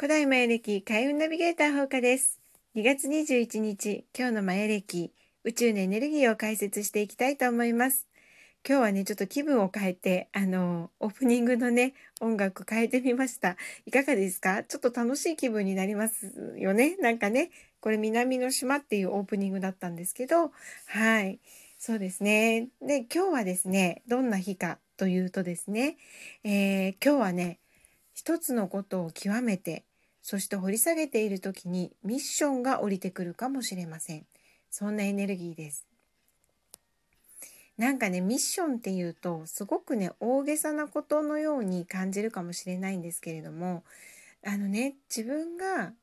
古代マヤ暦開運ナビゲーター放課です。2月21日、今日のマヤ暦、宇宙のエネルギーを解説していきたいと思います。今日はね、ちょっと気分を変えて、あの、オープニングのね、音楽変えてみました。いかがですか？ちょっと楽しい気分になりますよね。なんかね、これ南の島っていうオープニングだったんですけど、はい。そうですね。で、今日はですね、どんな日かというとですね、えー、今日はね、一つのことを極めてそして掘り下げている時にミッションが降りてくるかもしれません。そんなエネルギーです。なんかね、ミッションっていうと、すごくね、大げさなことのように感じるかもしれないんですけれども、あのね、自分が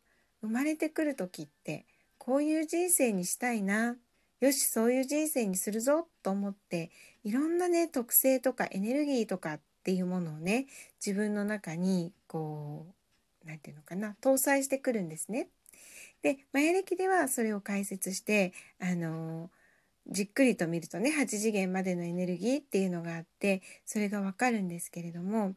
生まれてくる時って、こういう人生にしたいな、よし、そういう人生にするぞと思って、いろんなね、特性とかエネルギーとかっていうものをね、自分の中にこう何て言うのかな搭載してくるんですね。でマヤ暦ではそれを解説してあのじっくりと見るとね8次元までのエネルギーっていうのがあってそれがわかるんですけれども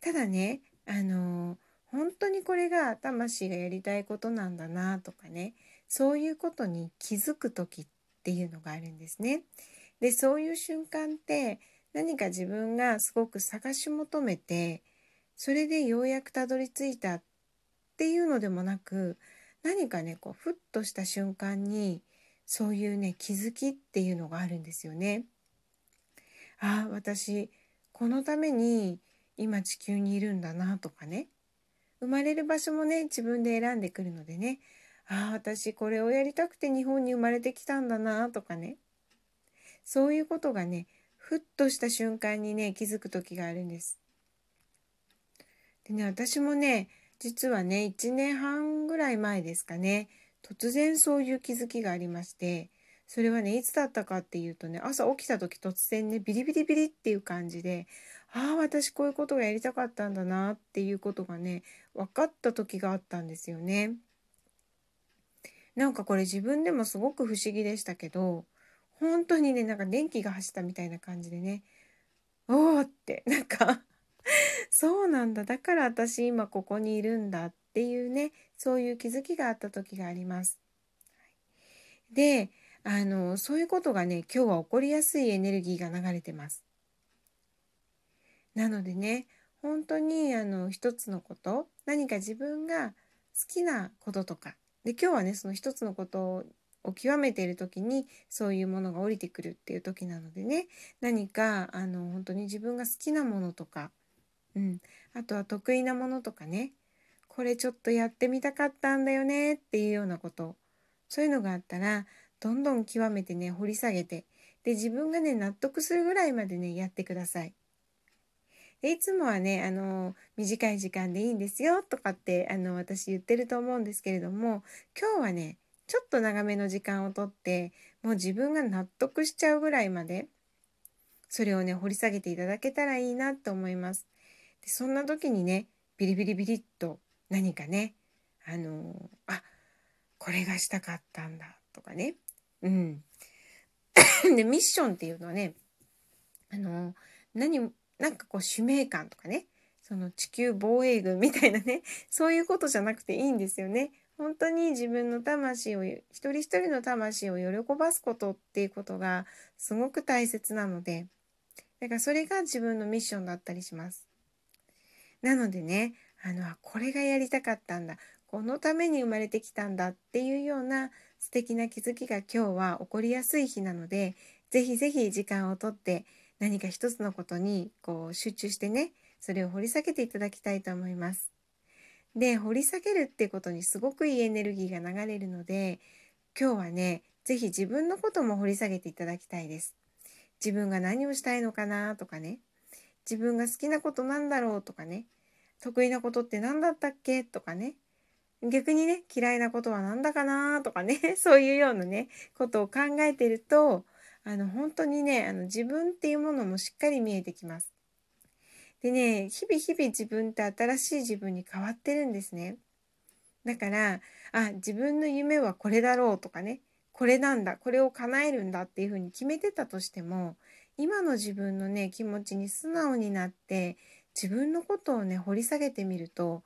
ただねあの本当にこれが魂がやりたいことなんだなとかねそういうことに気づく時っていうのがあるんですね。でそういう瞬間って何か自分がすごく探し求めてそれでようやくたどり着いたっっていうのでもなく何かねこうふっとした瞬間にそういうね気づきっていうのがあるんですよね。ああ私このために今地球にいるんだなとかね生まれる場所もね自分で選んでくるのでねああ私これをやりたくて日本に生まれてきたんだなとかねそういうことがねふっとした瞬間にね気づく時があるんです。でね私もね実はね1年半ぐらい前ですかね突然そういう気づきがありましてそれはねいつだったかっていうとね朝起きた時突然ねビリビリビリっていう感じでああ私こういうことがやりたかったんだなっていうことがね分かった時があったんですよね。なんかこれ自分でもすごく不思議でしたけど本当にねなんか電気が走ったみたいな感じでねおおってなんかそうなんだだから私今ここにいるんだっていうねそういう気づきがあった時があります。であのそういうことがね今日は起こりやすいエネルギーが流れてます。なのでね本当にあの一つのこと何か自分が好きなこととかで今日はねその一つのことを極めている時にそういうものが降りてくるっていう時なのでね何かあの本当に自分が好きなものとかうん、あとは得意なものとかねこれちょっとやってみたかったんだよねっていうようなことそういうのがあったらどんどん極めてね掘り下げてで自分がね納得するぐらいまでねやってください。でいつもはねあの短い時間でいいんですよとかってあの私言ってると思うんですけれども今日はねちょっと長めの時間をとってもう自分が納得しちゃうぐらいまでそれをね掘り下げていただけたらいいなと思います。でそんな時にねビリビリビリっと何かねあのあこれがしたかったんだとかねうんでミッションっていうのはねあの何なんかこう使命感とかねその地球防衛軍みたいなねそういうことじゃなくていいんですよね。本当に自分の魂を一人一人の魂を喜ばすことっていうことがすごく大切なのでだからそれが自分のミッションだったりします。なのでねあのこれがやりたかったんだこのために生まれてきたんだっていうような素敵な気づきが今日は起こりやすい日なので是非是非時間をとって何か一つのことにこう集中してねそれを掘り下げていただきたいと思います。で掘り下げるってことにすごくいいエネルギーが流れるので今日はね是非自分のことも掘り下げていただきたいです。自分が何をしたいのかなとかね自分が好きなことなんだろうとかね得意なことって何だったっけ？とかね。逆にね嫌いなことは何だかな？とかね。そういうようなねことを考えてるとあの本当にねあの自分っていうものもしっかり見えてきます。でね日々日々自分って新しい自分に変わってるんですね。だからあ自分の夢はこれだろうとかね。これなんだこれを叶えるんだっていうふうに決めてたとしても今の自分のね気持ちに素直になって自分のことをね掘り下げてみると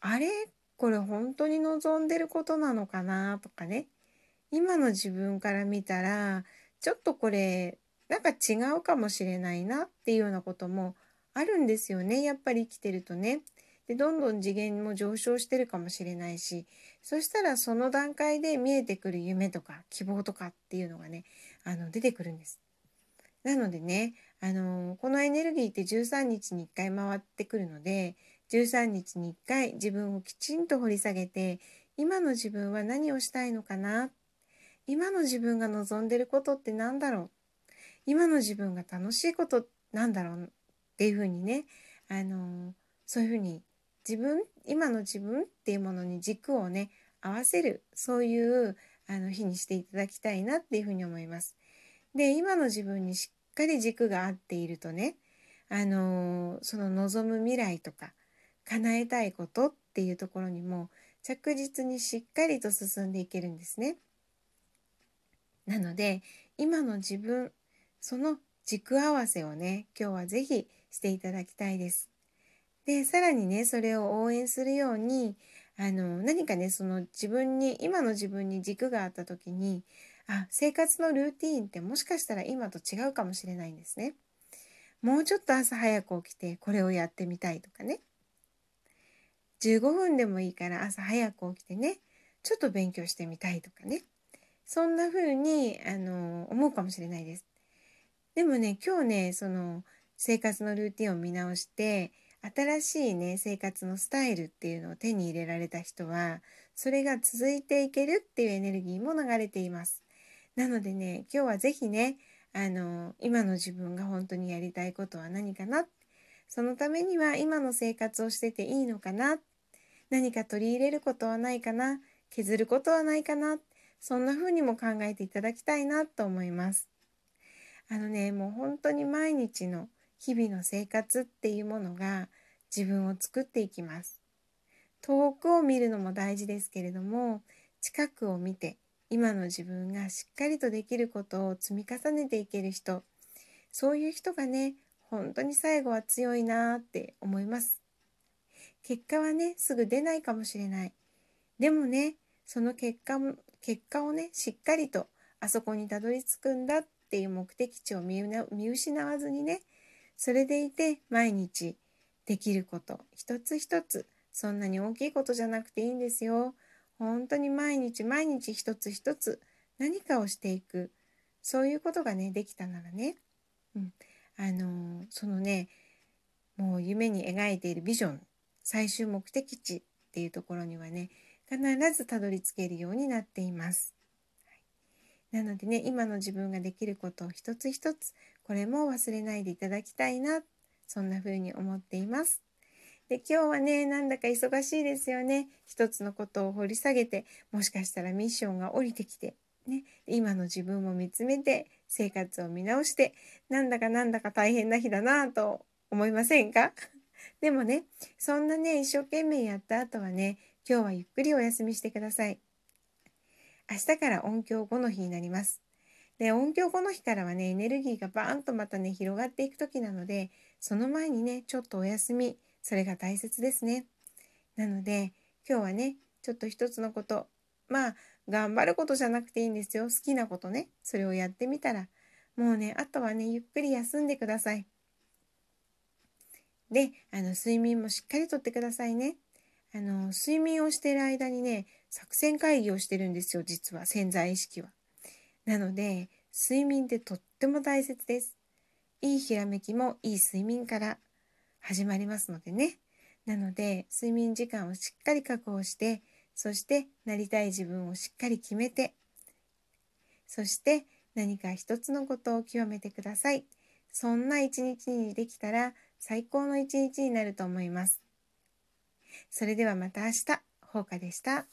あれ？これ本当に望んでることなのかな？とかね今の自分から見たらちょっとこれなんか違うかもしれないなっていうようなこともあるんですよねやっぱり生きてるとね。でどんどん次元も上昇してるかもしれないしそしたらその段階で見えてくる夢とか希望とかっていうのがねあの出てくるんです。なのでね、あのこのエネルギーって13日に1回回ってくるので13日に1回自分をきちんと掘り下げて今の自分は何をしたいのかな？今の自分が望んでることって何だろう？今の自分が楽しいことなんだろう？っていうふうにね、あのそういうふうに自分今の自分っていうものに軸をね合わせるそういうあの日にしていただきたいなっていうふうに思います。で今の自分にしっかり軸が合っているとねあのその望む未来とか叶えたいことっていうところにも着実にしっかりと進んでいけるんですね。なので今の自分その軸合わせをね今日は是非していただきたいです。でさらにねそれを応援するようにあの何かねその自分に今の自分に軸があった時にあ生活のルーティーンってもしかしたら今と違うかもしれないんですね。もうちょっと朝早く起きてこれをやってみたいとかね15分でもいいから朝早く起きてねちょっと勉強してみたいとかねそんな風にあの思うかもしれないです。でもね今日ねその生活のルーティンを見直して新しいね生活のスタイルっていうのを手に入れられた人はそれが続いていけるっていうエネルギーも流れています。なのでね今日は是非ねあの今の自分が本当にやりたいことは何かなそのためには今の生活をしてていいのかな何か取り入れることはないかな削ることはないかなそんな風にも考えていただきたいなと思います。あのねもう本当に毎日の日々の生活っていうものが自分を作っていきます。遠くを見るのも大事ですけれども近くを見て今の自分がしっかりとできることを積み重ねていける人そういう人がね本当に最後は強いなって思います。結果はねすぐ出ないかもしれない。でもねその結果も結果をねしっかりとあそこにたどり着くんだっていう目的地を見失わずにねそれでいて毎日できること一つ一つそんなに大きいことじゃなくていいんですよ。本当に毎日毎日一つ一つ何かをしていくそういうことがねできたならね、うん、あのー、そのねもう夢に描いているビジョン最終目的地っていうところにはね必ずたどり着けるようになっています。なのでね今の自分ができることを一つ一つこれも忘れないでいただきたいなそんな風に思っています。で今日はねなんだか忙しいですよね。一つのことを掘り下げてもしかしたらミッションが降りてきて、ね、今の自分を見つめて生活を見直してなんだかなんだか大変な日だなと思いませんか？でもねそんなね一生懸命やった後はね今日はゆっくりお休みしてください。明日から音響後の日になります。で音響後の日からはねエネルギーがバーンとまたね広がっていく時なのでその前にねちょっとお休みそれが大切ですねなので今日はねちょっと一つのことまあ頑張ることじゃなくていいんですよ好きなことねそれをやってみたらもうねあとはねゆっくり休んでくださいであの睡眠もしっかりとってくださいねあの睡眠をしてる間にね作戦会議をしてるんですよ実は潜在意識は。なので睡眠ってとっても大切です。いいひらめきもいい睡眠から始まりますのでね。なので睡眠時間をしっかり確保してそしてなりたい自分をしっかり決めてそして何か一つのことを極めてください。そんな一日にできたら最高の一日になると思います。それではまた明日、ほうかでした。